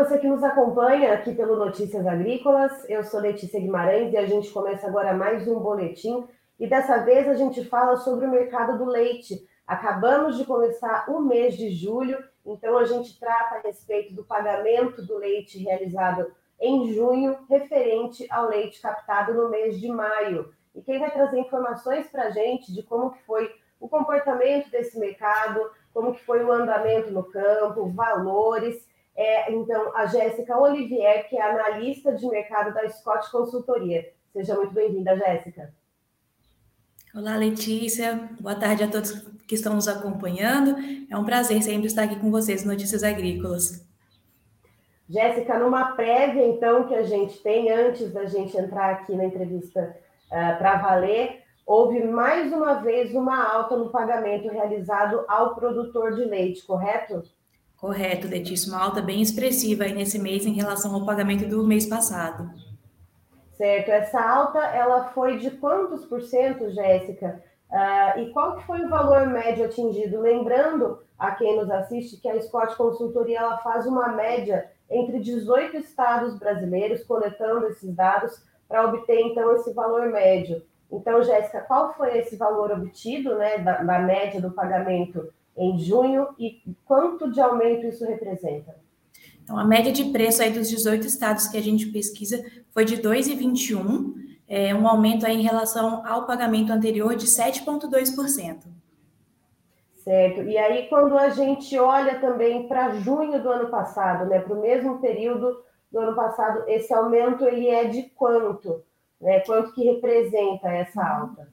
você que nos acompanha aqui pelo Notícias Agrícolas. Eu sou Letícia Guimarães e a gente começa agora mais um boletim. E dessa vez a gente fala sobre o mercado do leite. Acabamos de começar o mês de julho, então a gente trata a respeito do pagamento do leite realizado em junho, referente ao leite captado no mês de maio. E quem vai trazer informações para a gente de como que foi o comportamento desse mercado, como que foi o andamento no campo, valores, é, então, a Jéssica Olivier, que é analista de mercado da Scott Consultoria. Seja muito bem-vinda, Jéssica. Olá, Letícia. Boa tarde a todos que estão nos acompanhando. É um prazer sempre estar aqui com vocês Notícias Agrícolas. Jéssica, numa prévia, então, que a gente tem, antes da gente entrar aqui na entrevista uh, para valer, houve mais uma vez uma alta no pagamento realizado ao produtor de leite, correto? Correto, Letícia, uma alta bem expressiva aí nesse mês em relação ao pagamento do mês passado. Certo, essa alta ela foi de quantos por cento, Jéssica? Uh, e qual que foi o valor médio atingido? Lembrando a quem nos assiste que a Scott Consultoria ela faz uma média entre 18 estados brasileiros, coletando esses dados para obter então esse valor médio. Então, Jéssica, qual foi esse valor obtido, né, da, da média do pagamento em junho e quanto de aumento isso representa? Então, a média de preço aí dos 18 estados que a gente pesquisa foi de 2,21, é, um aumento aí em relação ao pagamento anterior de 7,2%. Certo. E aí, quando a gente olha também para junho do ano passado, né, para o mesmo período do ano passado, esse aumento ele é de quanto? Né? Quanto que representa essa alta?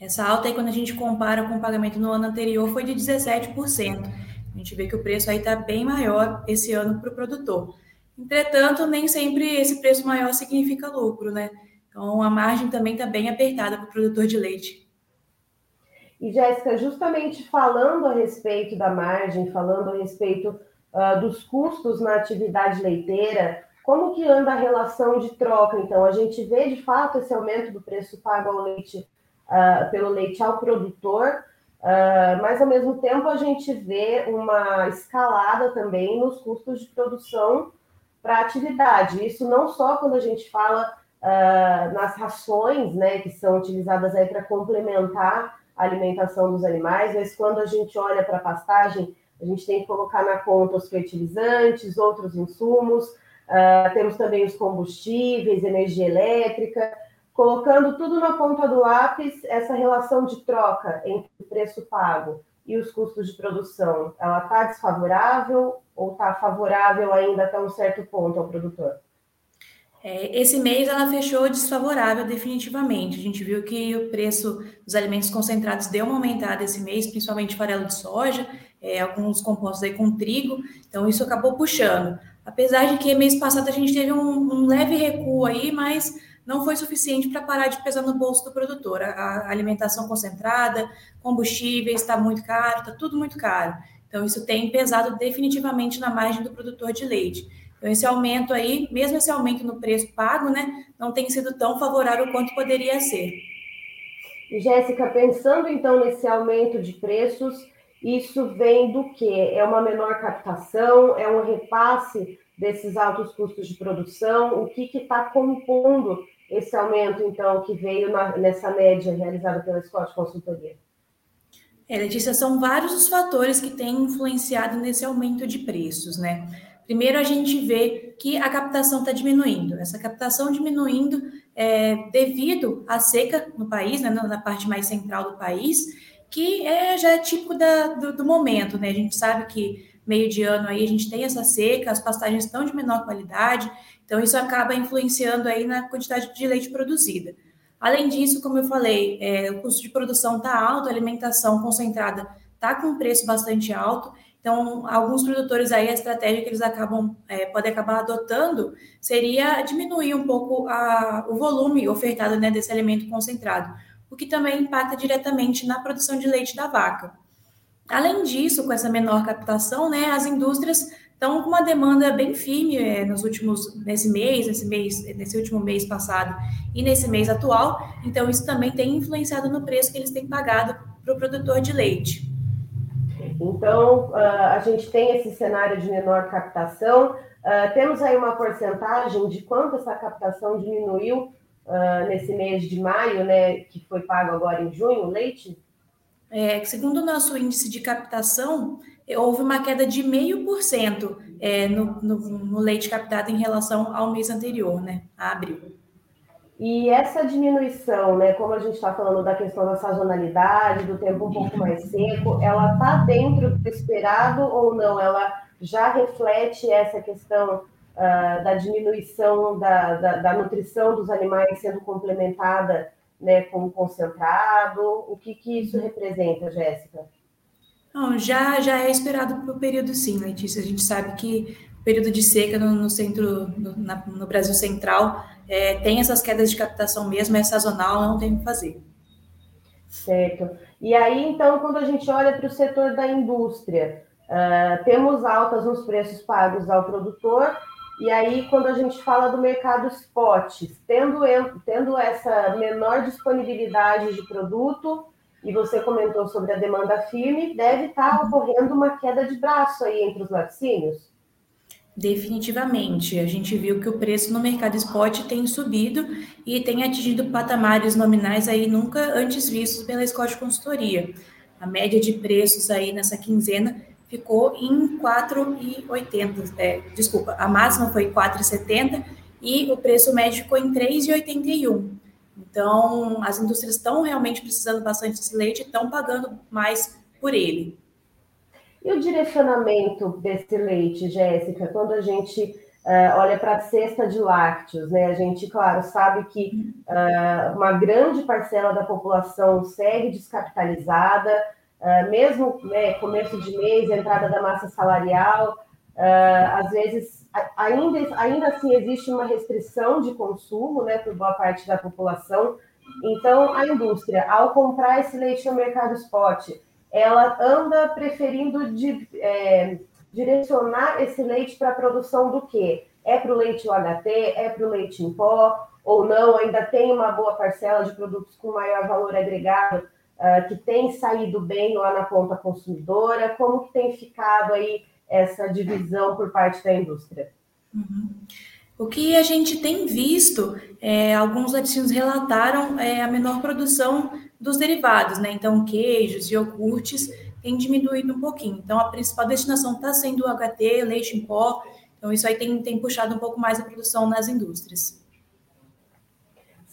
Essa alta aí, quando a gente compara com o pagamento no ano anterior, foi de 17%. A gente vê que o preço aí está bem maior esse ano para o produtor. Entretanto, nem sempre esse preço maior significa lucro, né? Então, a margem também está bem apertada para o produtor de leite. E, Jéssica, justamente falando a respeito da margem, falando a respeito uh, dos custos na atividade leiteira, como que anda a relação de troca? Então, a gente vê, de fato, esse aumento do preço pago ao leite uh, pelo leite ao produtor, uh, mas ao mesmo tempo a gente vê uma escalada também nos custos de produção para a atividade. Isso não só quando a gente fala uh, nas rações, né, que são utilizadas aí para complementar a alimentação dos animais, mas quando a gente olha para a pastagem, a gente tem que colocar na conta os fertilizantes, outros insumos, uh, temos também os combustíveis, energia elétrica, colocando tudo na ponta do lápis, essa relação de troca entre o preço pago e os custos de produção, ela está desfavorável ou está favorável ainda até um certo ponto ao produtor? É, esse mês ela fechou desfavorável definitivamente. A gente viu que o preço dos alimentos concentrados deu uma aumentada esse mês, principalmente farelo de soja, é, alguns compostos aí com trigo, então isso acabou puxando. Apesar de que mês passado a gente teve um, um leve recuo aí, mas não foi suficiente para parar de pesar no bolso do produtor. A, alimentação concentrada, combustíveis, está muito caro, está tudo muito caro. Então, isso tem pesado definitivamente na margem do produtor de leite. Então, esse aumento aí, mesmo esse aumento no preço pago, né, não tem sido tão favorável quanto poderia ser. Jéssica, pensando então nesse aumento de preços, isso vem do quê? É uma menor captação? É um repasse desses altos custos de produção? O que está compondo esse aumento, então, que veio na, nessa média realizada pela Scott Consultoria? É, Letícia, são vários os fatores que têm influenciado nesse aumento de preços, né? Primeiro, a gente vê que a captação está diminuindo. Essa captação diminuindo é, devido à seca no país, né, na parte mais central do país, que é, já é típico da, do, do momento, né? A gente sabe que meio de ano aí a gente tem essa seca, as pastagens estão de menor qualidade, então, isso acaba influenciando aí na quantidade de leite produzida. Além disso, como eu falei, é, o custo de produção está alto, a alimentação concentrada está com um preço bastante alto. Então, alguns produtores aí, a estratégia que eles acabam, é, podem acabar adotando seria diminuir um pouco a, o volume ofertado né, desse alimento concentrado, o que também impacta diretamente na produção de leite da vaca. Além disso, com essa menor captação, né, as indústrias então, com uma demanda bem firme é, nos últimos, nesse mês, nesse mês, nesse último mês passado e nesse mês atual, então isso também tem influenciado no preço que eles têm pagado para o produtor de leite. Então, a gente tem esse cenário de menor captação, Uh, temos aí uma porcentagem de quanto essa captação diminuiu uh, nesse mês de maio, né, que foi pago agora em junho, leite? É, segundo o nosso índice de captação, houve uma queda de 0,5% é, no, no, no leite captado em relação ao mês anterior, né, a abril. E essa diminuição, né, como a gente está falando da questão da sazonalidade, do tempo um pouco mais seco, ela está dentro do esperado ou não? Ela já reflete essa questão uh, da diminuição da, da, da, nutrição dos animais sendo complementada né, com concentrado? O que, que isso representa, Jéssica? Não, já, já é esperado para o período sim, Letícia. A gente sabe que o período de seca no, no centro, no, na, no Brasil Central, é, tem essas quedas de captação mesmo, é sazonal, não tem o que fazer. Certo. E aí, então, quando a gente olha para o setor da indústria, uh, temos altas nos preços pagos ao produtor, e aí, quando a gente fala do mercado spot, tendo, tendo essa menor disponibilidade de produto, e você comentou sobre a demanda firme, deve estar ocorrendo uma queda de braço aí entre os laticínios? Definitivamente. A gente viu que o preço no mercado spot tem subido e tem atingido patamares nominais aí nunca antes vistos pela Scott Consultoria. A média de preços aí nessa quinzena ficou em 4,80. É, desculpa, a máxima foi 4,70 e o preço médio ficou em 3,81. Então, as indústrias estão realmente precisando bastante desse leite e estão pagando mais por ele. E o direcionamento desse leite, Jéssica, quando a gente uh, olha para a cesta de lácteos, né? A gente, claro, sabe que uh, uma grande parcela da população segue descapitalizada, uh, mesmo né, começo de mês, entrada da massa salarial, às vezes ainda, ainda assim existe uma restrição de consumo, né, por boa parte da população. Então, a indústria, ao comprar esse leite no mercado spot, ela anda preferindo de, é, direcionar esse leite para a produção do quê? É para o leite UHT, é para o leite em pó, ou não, ainda tem uma boa parcela de produtos com maior valor agregado uh, que tem saído bem lá na ponta consumidora? Como que tem ficado aí essa divisão por parte da indústria? Uhum. O que a gente tem visto, é, alguns laticínios relataram é, a menor produção dos derivados, né? Então, queijos, iogurtes tem diminuído um pouquinho. Então, a principal destinação está sendo o HT, leite em pó. Então, isso aí tem, tem puxado um pouco mais a produção nas indústrias.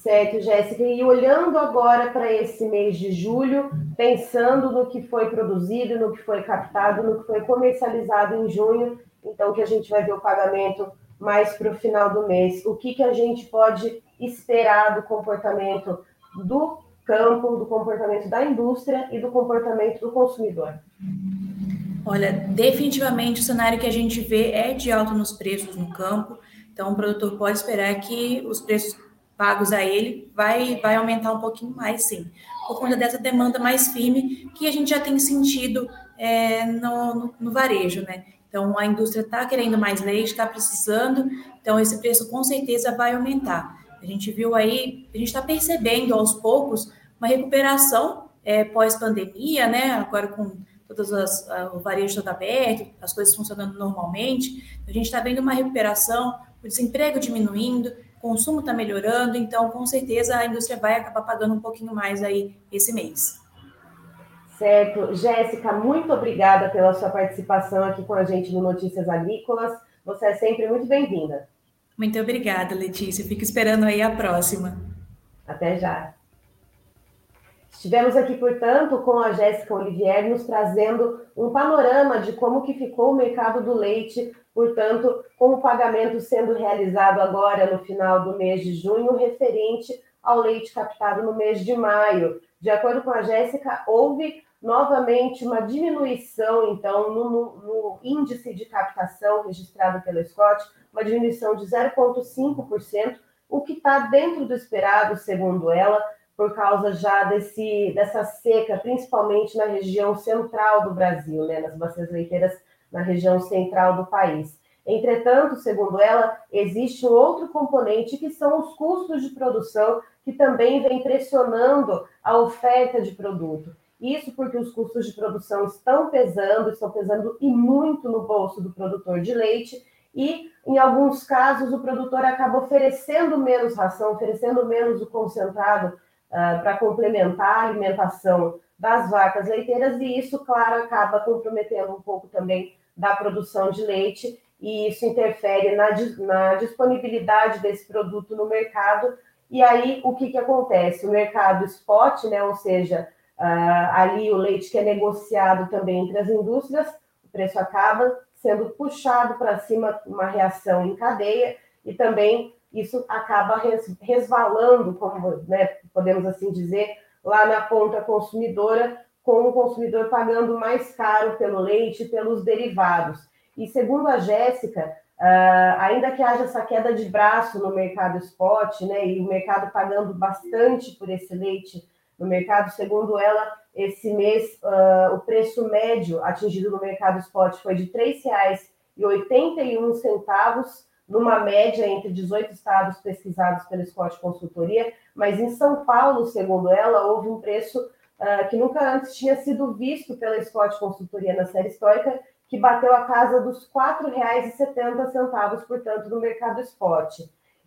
Certo, Jéssica. E olhando agora para esse mês de julho, pensando no que foi produzido, no que foi captado, no que foi comercializado em junho, então que a gente vai ver o pagamento mais para o final do mês. O que, que a gente pode esperar do comportamento do campo, do comportamento da indústria e do comportamento do consumidor? Olha, definitivamente o cenário que a gente vê é de alta nos preços no campo. Então, o produtor pode esperar que os preços pagos a ele vai, vai aumentar um pouquinho mais, sim, por conta dessa demanda mais firme que a gente já tem sentido é, no, no, no varejo, né? Então, a indústria está querendo mais leite, está precisando, então esse preço com certeza vai aumentar. A gente viu aí, a gente está percebendo aos poucos uma recuperação é, pós-pandemia, né? Agora com todas as o varejo todo aberto, as coisas funcionando normalmente, a gente está vendo uma recuperação, o desemprego diminuindo, consumo está melhorando, então com certeza a indústria vai acabar pagando um pouquinho mais aí esse mês. Certo. Jéssica, muito obrigada pela sua participação aqui com a gente no Notícias Agrícolas. Você é sempre muito bem-vinda. Muito obrigada, Letícia. Fico esperando aí a próxima. Até já. Estivemos aqui, portanto, com a Jéssica Olivier, nos trazendo um panorama de como que ficou o mercado do leite, portanto, com o pagamento sendo realizado agora no final do mês de junho, referente ao leite captado no mês de maio. De acordo com a Jéssica, houve novamente uma diminuição, então, no, no, índice de captação registrado pela Scott, uma diminuição de 0,5%, o que está dentro do esperado, segundo ela, por causa já desse, dessa seca, principalmente na região central do Brasil, né, nas bacias leiteiras na região central do país. Entretanto, segundo ela, existe um outro componente que são os custos de produção, que também vem pressionando a oferta de produto. Isso porque os custos de produção estão pesando, estão pesando e muito no bolso do produtor de leite, e, em alguns casos, o produtor acaba oferecendo menos ração, oferecendo menos o concentrado uh, para complementar a alimentação das vacas leiteiras, e isso, claro, acaba comprometendo um pouco também da produção de leite, e isso interfere na, na disponibilidade desse produto no mercado. E aí, o que, que acontece? O mercado spot, né, ou seja, uh, ali o leite que é negociado também entre as indústrias, o preço acaba sendo puxado para cima, uma reação em cadeia, e também isso acaba resvalando, como né, podemos assim dizer, lá na ponta consumidora, com o consumidor pagando mais caro pelo leite e pelos derivados. E segundo a Jéssica, uh, ainda que haja essa queda de braço no mercado spot, né, e o mercado pagando bastante por esse leite no mercado, segundo ela, esse mês uh, o preço médio atingido no mercado spot foi de R$ 3,81, numa média entre 18 estados pesquisados pela Scott Consultoria, mas em São Paulo, segundo ela, houve um preço uh, que nunca antes tinha sido visto pela Scott Consultoria na série histórica, que bateu a casa dos R$ 4,70, portanto, no mercado spot.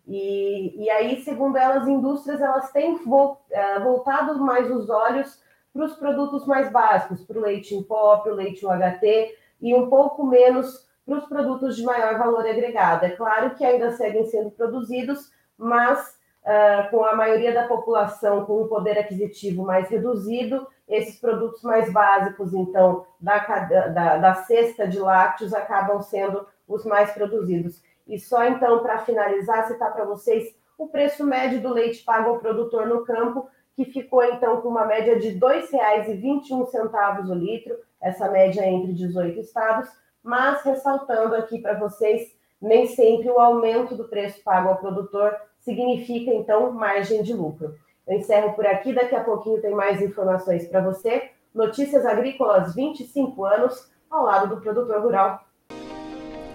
E, e aí, segundo elas, as indústrias elas têm uh, voltado mais os olhos para os produtos mais básicos, para o leite em pó, para o leite UHT, e um pouco menos para os produtos de maior valor agregado. É claro que ainda seguem sendo produzidos, mas uh, com a maioria da população com um poder aquisitivo mais reduzido, esses produtos mais básicos, então, da, da, da cesta de lácteos, acabam sendo os mais produzidos. E só então, para finalizar, citar para vocês o preço médio do leite pago ao produtor no campo, que ficou então com uma média de R$ 2,21 o litro, essa média é entre 18 estados, mas ressaltando aqui para vocês, nem sempre o aumento do preço pago ao produtor significa, então, margem de lucro. Eu encerro por aqui, daqui a pouquinho tem mais informações para você. Notícias Agrícolas 25 anos, ao lado do produtor rural.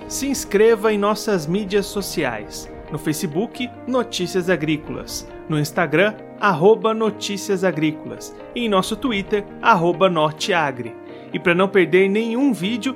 Se inscreva em nossas mídias sociais. No Facebook, Notícias Agrícolas. No Instagram, arroba Notícias Agrícolas. E em nosso Twitter, arroba Norteagri. E para não perder nenhum vídeo,